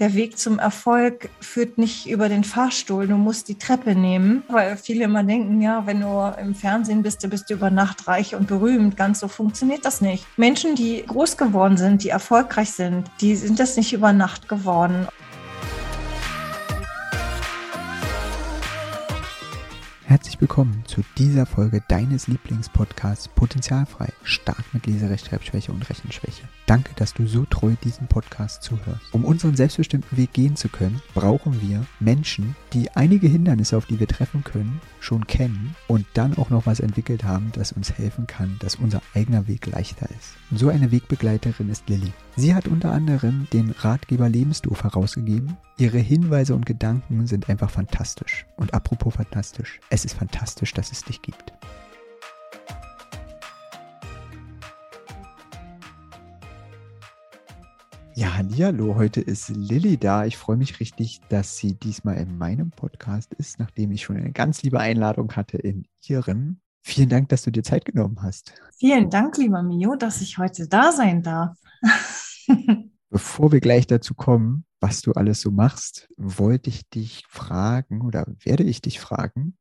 der Weg zum Erfolg führt nicht über den Fahrstuhl, du musst die Treppe nehmen, weil viele immer denken, ja, wenn du im Fernsehen bist, du bist über Nacht reich und berühmt. Ganz so funktioniert das nicht. Menschen, die groß geworden sind, die erfolgreich sind, die sind das nicht über Nacht geworden. Herzlich willkommen zu dieser Folge deines Lieblingspodcasts Potenzialfrei, stark mit Leserechtschreibschwäche und Rechenschwäche. Danke, dass du so treu diesen Podcast zuhörst. Um unseren selbstbestimmten Weg gehen zu können, brauchen wir Menschen, die einige Hindernisse, auf die wir treffen können, schon kennen und dann auch noch was entwickelt haben, das uns helfen kann, dass unser eigener Weg leichter ist. Und so eine Wegbegleiterin ist Lilly. Sie hat unter anderem den Ratgeber Lebensdoof herausgegeben. Ihre Hinweise und Gedanken sind einfach fantastisch. Und apropos fantastisch, es ist fantastisch, dass es dich gibt. Ja, hallo, heute ist Lilly da. Ich freue mich richtig, dass sie diesmal in meinem Podcast ist, nachdem ich schon eine ganz liebe Einladung hatte in ihrem. Vielen Dank, dass du dir Zeit genommen hast. Vielen Dank, lieber Mio, dass ich heute da sein darf. Bevor wir gleich dazu kommen, was du alles so machst, wollte ich dich fragen oder werde ich dich fragen,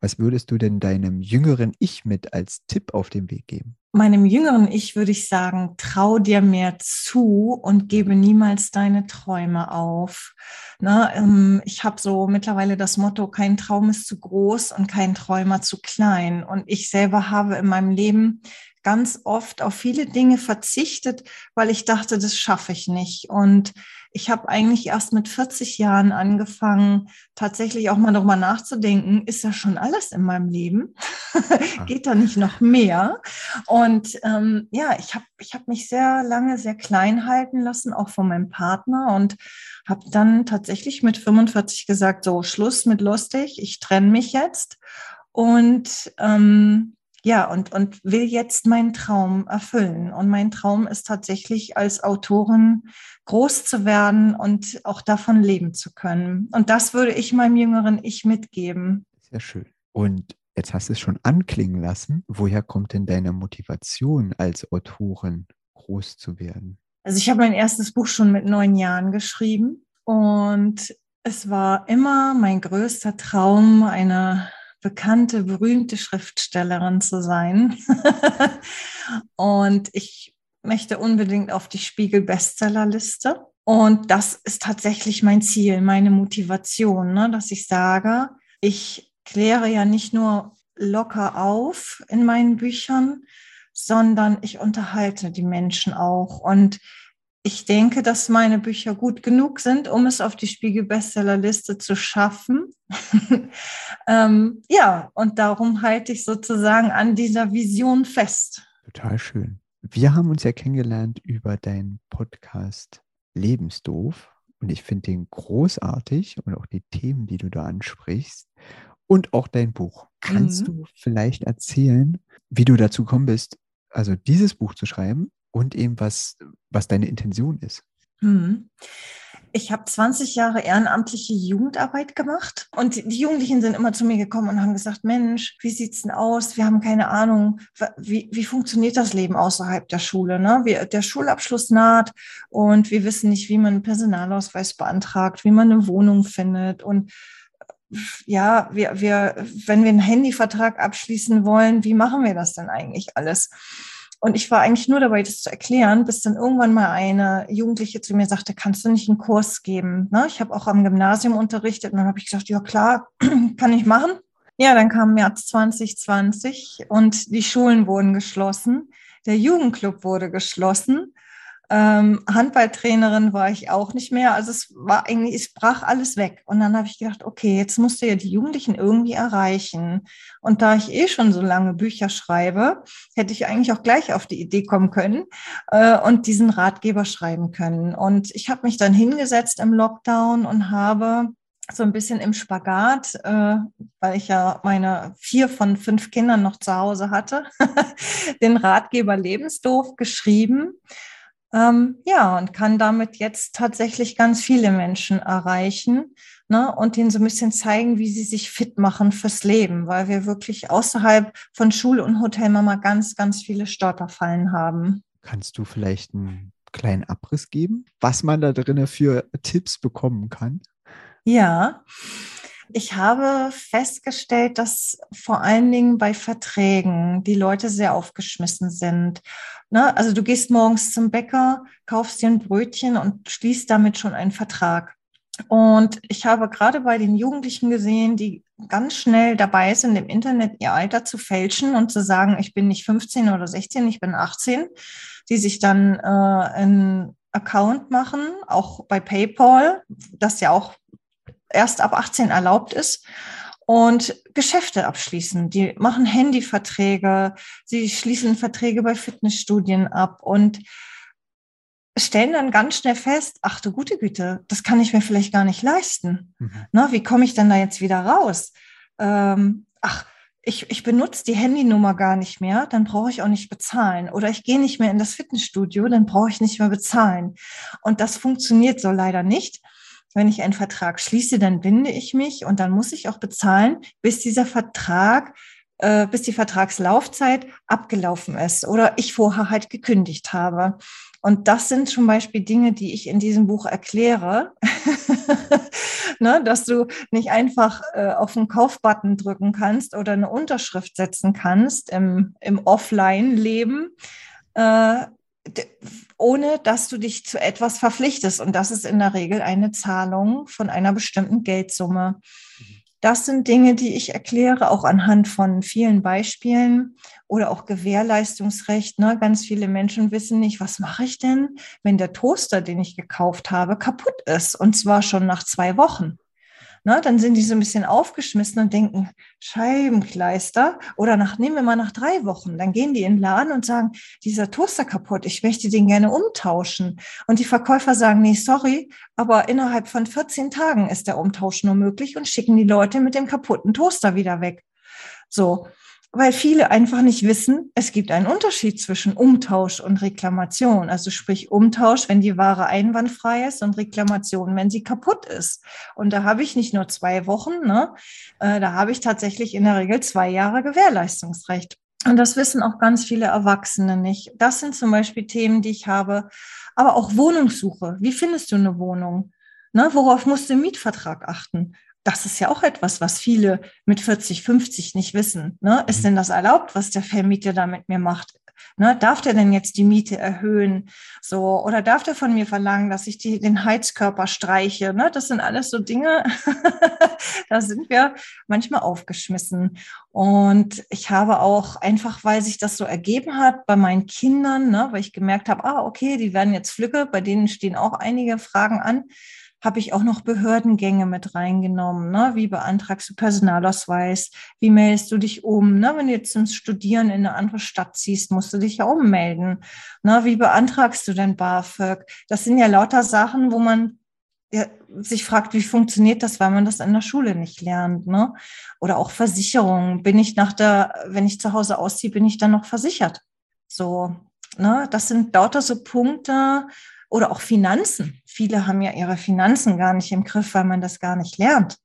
was würdest du denn deinem jüngeren Ich mit als Tipp auf den Weg geben? Meinem jüngeren Ich würde ich sagen, trau dir mehr zu und gebe niemals deine Träume auf. Na, ähm, ich habe so mittlerweile das Motto, kein Traum ist zu groß und kein Träumer zu klein. Und ich selber habe in meinem Leben ganz oft auf viele Dinge verzichtet, weil ich dachte, das schaffe ich nicht. Und ich habe eigentlich erst mit 40 Jahren angefangen, tatsächlich auch mal darüber nachzudenken, ist das schon alles in meinem Leben? Geht da nicht noch mehr? Und ähm, ja, ich habe ich hab mich sehr lange sehr klein halten lassen, auch von meinem Partner und habe dann tatsächlich mit 45 gesagt, so Schluss mit lustig, ich trenne mich jetzt. Und ähm, ja, und, und will jetzt meinen Traum erfüllen. Und mein Traum ist tatsächlich als Autorin groß zu werden und auch davon leben zu können. Und das würde ich meinem jüngeren Ich mitgeben. Sehr schön. Und jetzt hast du es schon anklingen lassen. Woher kommt denn deine Motivation als Autorin groß zu werden? Also ich habe mein erstes Buch schon mit neun Jahren geschrieben und es war immer mein größter Traum, eine bekannte, berühmte Schriftstellerin zu sein. und ich möchte unbedingt auf die Spiegel-Bestsellerliste. Und das ist tatsächlich mein Ziel, meine Motivation, ne? dass ich sage, ich kläre ja nicht nur locker auf in meinen Büchern, sondern ich unterhalte die Menschen auch. Und ich denke, dass meine Bücher gut genug sind, um es auf die Spiegel-Bestsellerliste zu schaffen. ähm, ja, und darum halte ich sozusagen an dieser Vision fest. Total schön. Wir haben uns ja kennengelernt über deinen Podcast Lebensdoof und ich finde den großartig und auch die Themen, die du da ansprichst und auch dein Buch. Kannst mhm. du vielleicht erzählen, wie du dazu gekommen bist, also dieses Buch zu schreiben und eben was, was deine Intention ist. Mhm. Ich habe 20 Jahre ehrenamtliche Jugendarbeit gemacht und die Jugendlichen sind immer zu mir gekommen und haben gesagt, Mensch, wie sieht's denn aus? Wir haben keine Ahnung, wie, wie funktioniert das Leben außerhalb der Schule? Ne? Wir, der Schulabschluss naht und wir wissen nicht, wie man einen Personalausweis beantragt, wie man eine Wohnung findet und ja, wir, wir, wenn wir einen Handyvertrag abschließen wollen, wie machen wir das denn eigentlich alles? Und ich war eigentlich nur dabei, das zu erklären, bis dann irgendwann mal eine Jugendliche zu mir sagte, kannst du nicht einen Kurs geben? Ne? Ich habe auch am Gymnasium unterrichtet und dann habe ich gesagt, ja klar, kann ich machen. Ja, dann kam März 2020 und die Schulen wurden geschlossen. Der Jugendclub wurde geschlossen. Ähm, Handballtrainerin war ich auch nicht mehr. Also es war eigentlich, es brach alles weg. Und dann habe ich gedacht, okay, jetzt musst du ja die Jugendlichen irgendwie erreichen. Und da ich eh schon so lange Bücher schreibe, hätte ich eigentlich auch gleich auf die Idee kommen können äh, und diesen Ratgeber schreiben können. Und ich habe mich dann hingesetzt im Lockdown und habe so ein bisschen im Spagat, äh, weil ich ja meine vier von fünf Kindern noch zu Hause hatte, den Ratgeber Lebensdoof geschrieben ähm, ja, und kann damit jetzt tatsächlich ganz viele Menschen erreichen ne, und ihnen so ein bisschen zeigen, wie sie sich fit machen fürs Leben, weil wir wirklich außerhalb von Schule und Hotelmama ganz, ganz viele Stolperfallen haben. Kannst du vielleicht einen kleinen Abriss geben, was man da drinnen für Tipps bekommen kann? Ja, ich habe festgestellt, dass vor allen Dingen bei Verträgen die Leute sehr aufgeschmissen sind. Ne? Also du gehst morgens zum Bäcker, kaufst dir ein Brötchen und schließt damit schon einen Vertrag. Und ich habe gerade bei den Jugendlichen gesehen, die ganz schnell dabei sind, im Internet ihr Alter zu fälschen und zu sagen, ich bin nicht 15 oder 16, ich bin 18, die sich dann äh, einen Account machen, auch bei PayPal, das ja auch erst ab 18 erlaubt ist und Geschäfte abschließen. Die machen Handyverträge, sie schließen Verträge bei Fitnessstudien ab und stellen dann ganz schnell fest, ach du gute Güte, das kann ich mir vielleicht gar nicht leisten. Mhm. Na, wie komme ich denn da jetzt wieder raus? Ähm, ach, ich, ich benutze die Handynummer gar nicht mehr, dann brauche ich auch nicht bezahlen. Oder ich gehe nicht mehr in das Fitnessstudio, dann brauche ich nicht mehr bezahlen. Und das funktioniert so leider nicht wenn ich einen Vertrag schließe, dann binde ich mich und dann muss ich auch bezahlen, bis dieser Vertrag, äh, bis die Vertragslaufzeit abgelaufen ist oder ich vorher halt gekündigt habe. Und das sind zum Beispiel Dinge, die ich in diesem Buch erkläre, ne, dass du nicht einfach äh, auf den Kaufbutton drücken kannst oder eine Unterschrift setzen kannst im, im Offline-Leben, äh, ohne dass du dich zu etwas verpflichtest. Und das ist in der Regel eine Zahlung von einer bestimmten Geldsumme. Das sind Dinge, die ich erkläre, auch anhand von vielen Beispielen oder auch Gewährleistungsrecht. Ne? Ganz viele Menschen wissen nicht, was mache ich denn, wenn der Toaster, den ich gekauft habe, kaputt ist und zwar schon nach zwei Wochen. Ne, dann sind die so ein bisschen aufgeschmissen und denken, Scheibenkleister. Oder nach, nehmen wir mal nach drei Wochen. Dann gehen die in den Laden und sagen, dieser Toaster kaputt, ich möchte den gerne umtauschen. Und die Verkäufer sagen, nee, sorry, aber innerhalb von 14 Tagen ist der Umtausch nur möglich und schicken die Leute mit dem kaputten Toaster wieder weg. So weil viele einfach nicht wissen, es gibt einen Unterschied zwischen Umtausch und Reklamation. Also sprich Umtausch, wenn die Ware einwandfrei ist und Reklamation, wenn sie kaputt ist. Und da habe ich nicht nur zwei Wochen, ne? Äh, da habe ich tatsächlich in der Regel zwei Jahre Gewährleistungsrecht. Und das wissen auch ganz viele Erwachsene nicht. Das sind zum Beispiel Themen, die ich habe. Aber auch Wohnungssuche. Wie findest du eine Wohnung? Ne, worauf musst du im Mietvertrag achten? Das ist ja auch etwas, was viele mit 40, 50 nicht wissen. Ne? Ist mhm. denn das erlaubt, was der Vermieter da mit mir macht? Ne, darf der denn jetzt die Miete erhöhen? So, oder darf der von mir verlangen, dass ich die, den Heizkörper streiche? Ne, das sind alles so Dinge, da sind wir manchmal aufgeschmissen. Und ich habe auch einfach, weil sich das so ergeben hat bei meinen Kindern, ne, weil ich gemerkt habe, ah, okay, die werden jetzt Flücke, bei denen stehen auch einige Fragen an habe ich auch noch Behördengänge mit reingenommen. Ne? Wie beantragst du Personalausweis? Wie meldest du dich um? Ne? Wenn du jetzt ins Studieren in eine andere Stadt ziehst, musst du dich ja ummelden. Ne? Wie beantragst du denn BAföG? Das sind ja lauter Sachen, wo man ja, sich fragt, wie funktioniert das, weil man das in der Schule nicht lernt, ne? Oder auch Versicherung. Bin ich nach der, wenn ich zu Hause ausziehe, bin ich dann noch versichert? So, ne? Das sind lauter so Punkte, oder auch Finanzen. Viele haben ja ihre Finanzen gar nicht im Griff, weil man das gar nicht lernt.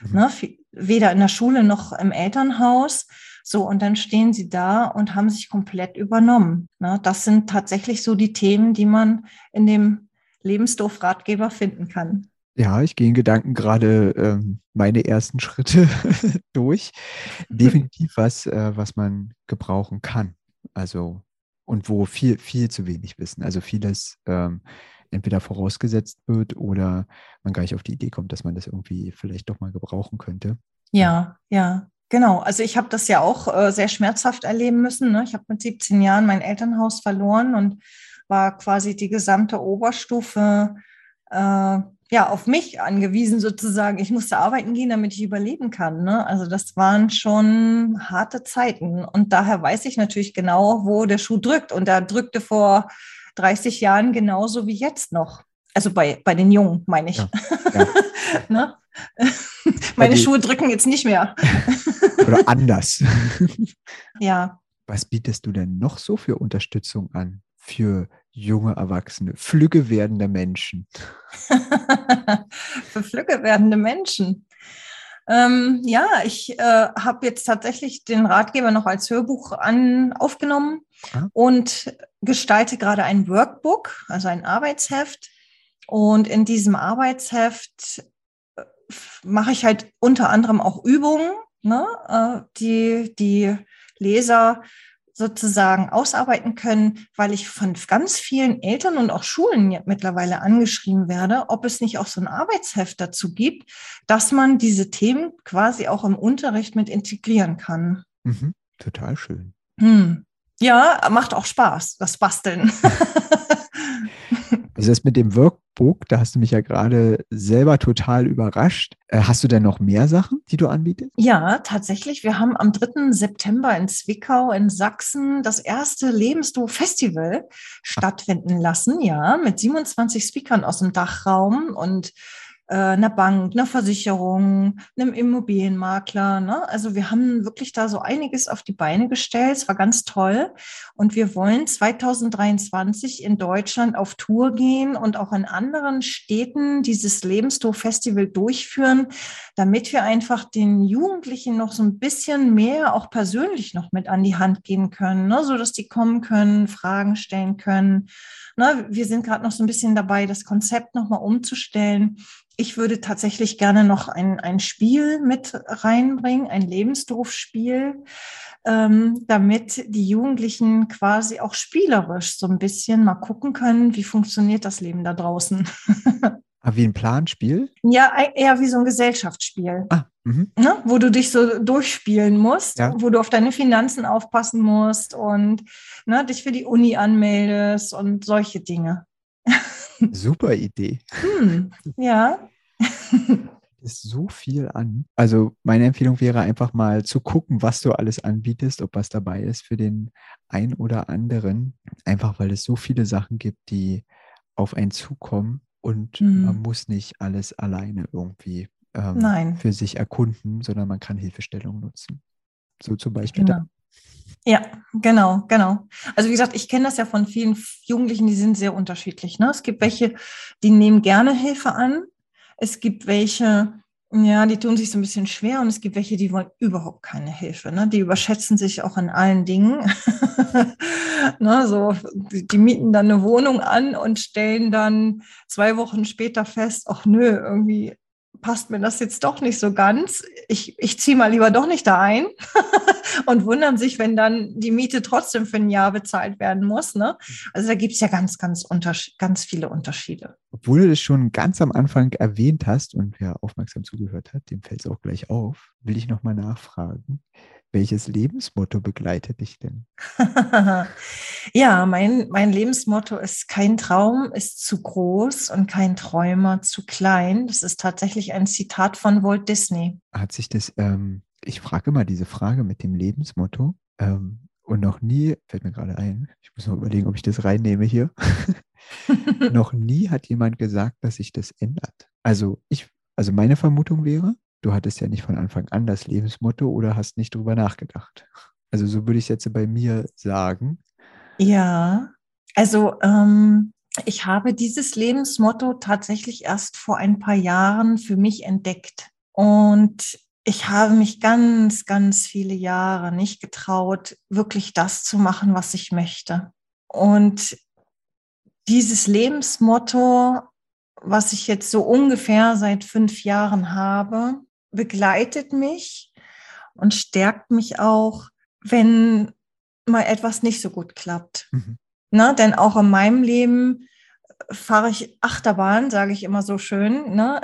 Mhm. Ne? Weder in der Schule noch im Elternhaus. So, und dann stehen sie da und haben sich komplett übernommen. Ne? Das sind tatsächlich so die Themen, die man in dem Lebensdorf-Ratgeber finden kann. Ja, ich gehe in Gedanken gerade ähm, meine ersten Schritte durch. Definitiv was, äh, was man gebrauchen kann. Also und wo viel, viel zu wenig wissen. Also vieles ähm, entweder vorausgesetzt wird oder man gar nicht auf die Idee kommt, dass man das irgendwie vielleicht doch mal gebrauchen könnte. Ja, ja, genau. Also ich habe das ja auch äh, sehr schmerzhaft erleben müssen. Ne? Ich habe mit 17 Jahren mein Elternhaus verloren und war quasi die gesamte Oberstufe äh, ja, auf mich angewiesen sozusagen. Ich musste arbeiten gehen, damit ich überleben kann. Ne? Also das waren schon harte Zeiten. Und daher weiß ich natürlich genau, wo der Schuh drückt. Und da drückte vor 30 Jahren genauso wie jetzt noch. Also bei, bei den Jungen, meine ich. Ja, ja. ne? Meine Schuhe drücken jetzt nicht mehr. Oder anders. ja. Was bietest du denn noch so für Unterstützung an für junge Erwachsene, flügge werdende Menschen. Für flügge werdende Menschen. Ähm, ja, ich äh, habe jetzt tatsächlich den Ratgeber noch als Hörbuch an, aufgenommen ah. und gestalte gerade ein Workbook, also ein Arbeitsheft. Und in diesem Arbeitsheft äh, mache ich halt unter anderem auch Übungen, ne, äh, die die Leser sozusagen ausarbeiten können, weil ich von ganz vielen Eltern und auch Schulen mittlerweile angeschrieben werde, ob es nicht auch so ein Arbeitsheft dazu gibt, dass man diese Themen quasi auch im Unterricht mit integrieren kann. Mhm, total schön. Hm. Ja, macht auch Spaß, das Basteln. Also das mit dem Workbook, da hast du mich ja gerade selber total überrascht. Äh, hast du denn noch mehr Sachen, die du anbietest? Ja, tatsächlich. Wir haben am 3. September in Zwickau in Sachsen das erste Lebensduo-Festival stattfinden lassen, ja, mit 27 Speakern aus dem Dachraum und einer Bank, einer Versicherung, einem Immobilienmakler. Ne? Also wir haben wirklich da so einiges auf die Beine gestellt. Es war ganz toll. Und wir wollen 2023 in Deutschland auf Tour gehen und auch in anderen Städten dieses Lebenstor-Festival durchführen, damit wir einfach den Jugendlichen noch so ein bisschen mehr auch persönlich noch mit an die Hand geben können, ne? so dass die kommen können, Fragen stellen können. Ne? Wir sind gerade noch so ein bisschen dabei, das Konzept nochmal umzustellen ich würde tatsächlich gerne noch ein, ein Spiel mit reinbringen, ein Lebensdorfspiel, ähm, damit die Jugendlichen quasi auch spielerisch so ein bisschen mal gucken können, wie funktioniert das Leben da draußen. Ah, wie ein Planspiel? Ja, eher wie so ein Gesellschaftsspiel. Ah, mhm. ne? Wo du dich so durchspielen musst, ja. wo du auf deine Finanzen aufpassen musst und ne, dich für die Uni anmeldest und solche Dinge. Super Idee. Hm, ja. ist so viel an. Also meine Empfehlung wäre einfach mal zu gucken, was du alles anbietest, ob was dabei ist für den ein oder anderen. Einfach weil es so viele Sachen gibt, die auf einen zukommen und mhm. man muss nicht alles alleine irgendwie ähm, für sich erkunden, sondern man kann Hilfestellung nutzen. So zum Beispiel genau. Ja, genau, genau. Also wie gesagt, ich kenne das ja von vielen Jugendlichen, die sind sehr unterschiedlich. Ne? Es gibt welche, die nehmen gerne Hilfe an. Es gibt welche, ja, die tun sich so ein bisschen schwer und es gibt welche, die wollen überhaupt keine Hilfe. Ne? Die überschätzen sich auch in allen Dingen. ne, so, die mieten dann eine Wohnung an und stellen dann zwei Wochen später fest, ach nö, irgendwie passt mir das jetzt doch nicht so ganz. Ich, ich ziehe mal lieber doch nicht da ein und wundern sich, wenn dann die Miete trotzdem für ein Jahr bezahlt werden muss. Ne? Also da gibt es ja ganz, ganz, ganz viele Unterschiede. Obwohl du das schon ganz am Anfang erwähnt hast und wer aufmerksam zugehört hat, dem fällt es auch gleich auf, will ich nochmal nachfragen. Welches Lebensmotto begleitet dich denn? ja, mein, mein Lebensmotto ist, kein Traum ist zu groß und kein Träumer zu klein. Das ist tatsächlich ein Zitat von Walt Disney. Hat sich das, ähm, ich frage immer diese Frage mit dem Lebensmotto ähm, und noch nie, fällt mir gerade ein, ich muss noch überlegen, ob ich das reinnehme hier. noch nie hat jemand gesagt, dass sich das ändert. Also ich, also meine Vermutung wäre, du hattest ja nicht von Anfang an das Lebensmotto oder hast nicht drüber nachgedacht. Also so würde ich es jetzt bei mir sagen. Ja, also ähm, ich habe dieses Lebensmotto tatsächlich erst vor ein paar Jahren für mich entdeckt. Und ich habe mich ganz, ganz viele Jahre nicht getraut, wirklich das zu machen, was ich möchte. Und dieses Lebensmotto, was ich jetzt so ungefähr seit fünf Jahren habe, begleitet mich und stärkt mich auch, wenn mal etwas nicht so gut klappt. Mhm. Ne? Denn auch in meinem Leben fahre ich Achterbahn, sage ich immer so schön. Ne?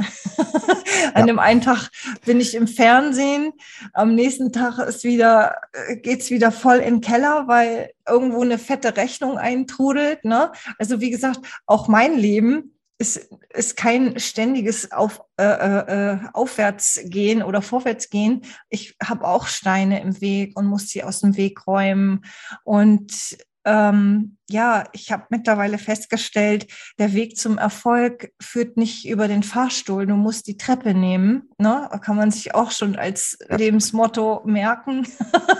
An ja. dem einen Tag bin ich im Fernsehen, am nächsten Tag ist wieder, äh, geht's wieder voll in den Keller, weil irgendwo eine fette Rechnung eintrudelt. Ne? Also wie gesagt, auch mein Leben ist, ist kein ständiges Auf, äh, äh, äh, Aufwärtsgehen oder Vorwärtsgehen. Ich habe auch Steine im Weg und muss sie aus dem Weg räumen. Und ähm, ja, ich habe mittlerweile festgestellt, der Weg zum Erfolg führt nicht über den Fahrstuhl. Du musst die Treppe nehmen. Ne? Kann man sich auch schon als Lebensmotto merken.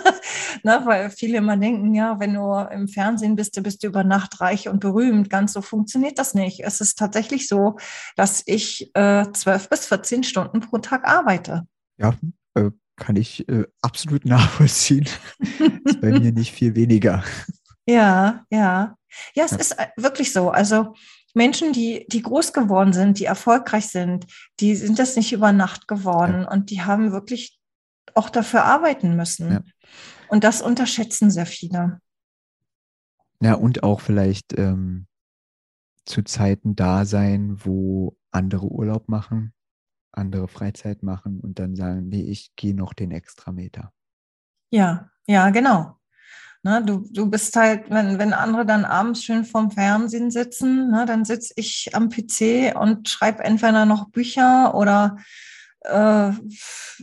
ne? Weil viele immer denken, ja, wenn du im Fernsehen bist, du bist über Nacht reich und berühmt. Ganz so funktioniert das nicht. Es ist tatsächlich so, dass ich äh, zwölf bis 14 Stunden pro Tag arbeite. Ja, äh, kann ich äh, absolut nachvollziehen. ist bei mir nicht viel weniger. Ja, ja. Ja, es ist äh, wirklich so. Also Menschen, die, die groß geworden sind, die erfolgreich sind, die sind das nicht über Nacht geworden ja. und die haben wirklich auch dafür arbeiten müssen. Ja. Und das unterschätzen sehr viele. Ja, und auch vielleicht ähm, zu Zeiten da sein, wo andere Urlaub machen, andere Freizeit machen und dann sagen, nee, ich gehe noch den Extrameter. Ja, ja, genau. Ne, du, du bist halt, wenn, wenn andere dann abends schön vorm Fernsehen sitzen, ne, dann sitze ich am PC und schreibe entweder noch Bücher oder äh,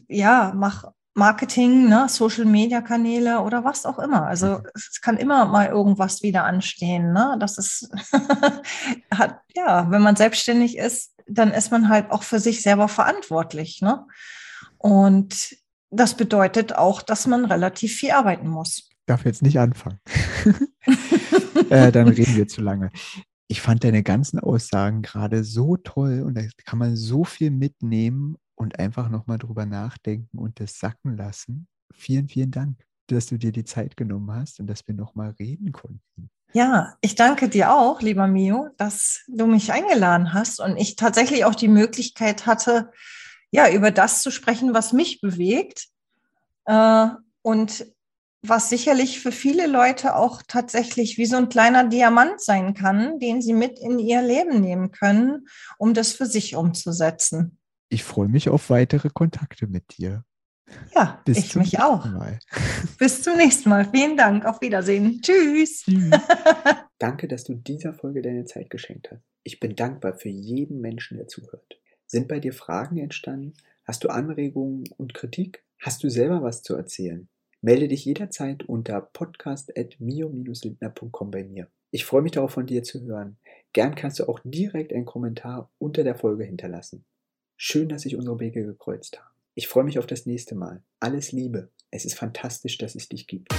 ja, mach Marketing, ne, Social Media Kanäle oder was auch immer. Also es kann immer mal irgendwas wieder anstehen. Ne? Das ist hat, ja, wenn man selbstständig ist, dann ist man halt auch für sich selber verantwortlich. Ne? Und das bedeutet auch, dass man relativ viel arbeiten muss darf jetzt nicht anfangen. äh, dann reden wir zu lange. Ich fand deine ganzen Aussagen gerade so toll und da kann man so viel mitnehmen und einfach nochmal drüber nachdenken und das sacken lassen. Vielen, vielen Dank, dass du dir die Zeit genommen hast und dass wir nochmal reden konnten. Ja, ich danke dir auch, lieber Mio, dass du mich eingeladen hast und ich tatsächlich auch die Möglichkeit hatte, ja, über das zu sprechen, was mich bewegt. Äh, und was sicherlich für viele Leute auch tatsächlich wie so ein kleiner Diamant sein kann, den sie mit in ihr Leben nehmen können, um das für sich umzusetzen. Ich freue mich auf weitere Kontakte mit dir. Ja, Bis ich mich auch. Mal. Bis zum nächsten Mal. Vielen Dank. Auf Wiedersehen. Tschüss. Tschüss. Danke, dass du dieser Folge deine Zeit geschenkt hast. Ich bin dankbar für jeden Menschen, der zuhört. Sind bei dir Fragen entstanden? Hast du Anregungen und Kritik? Hast du selber was zu erzählen? Melde dich jederzeit unter podcast.mio-lindner.com bei mir. Ich freue mich darauf, von dir zu hören. Gern kannst du auch direkt einen Kommentar unter der Folge hinterlassen. Schön, dass sich unsere Wege gekreuzt haben. Ich freue mich auf das nächste Mal. Alles Liebe. Es ist fantastisch, dass es dich gibt.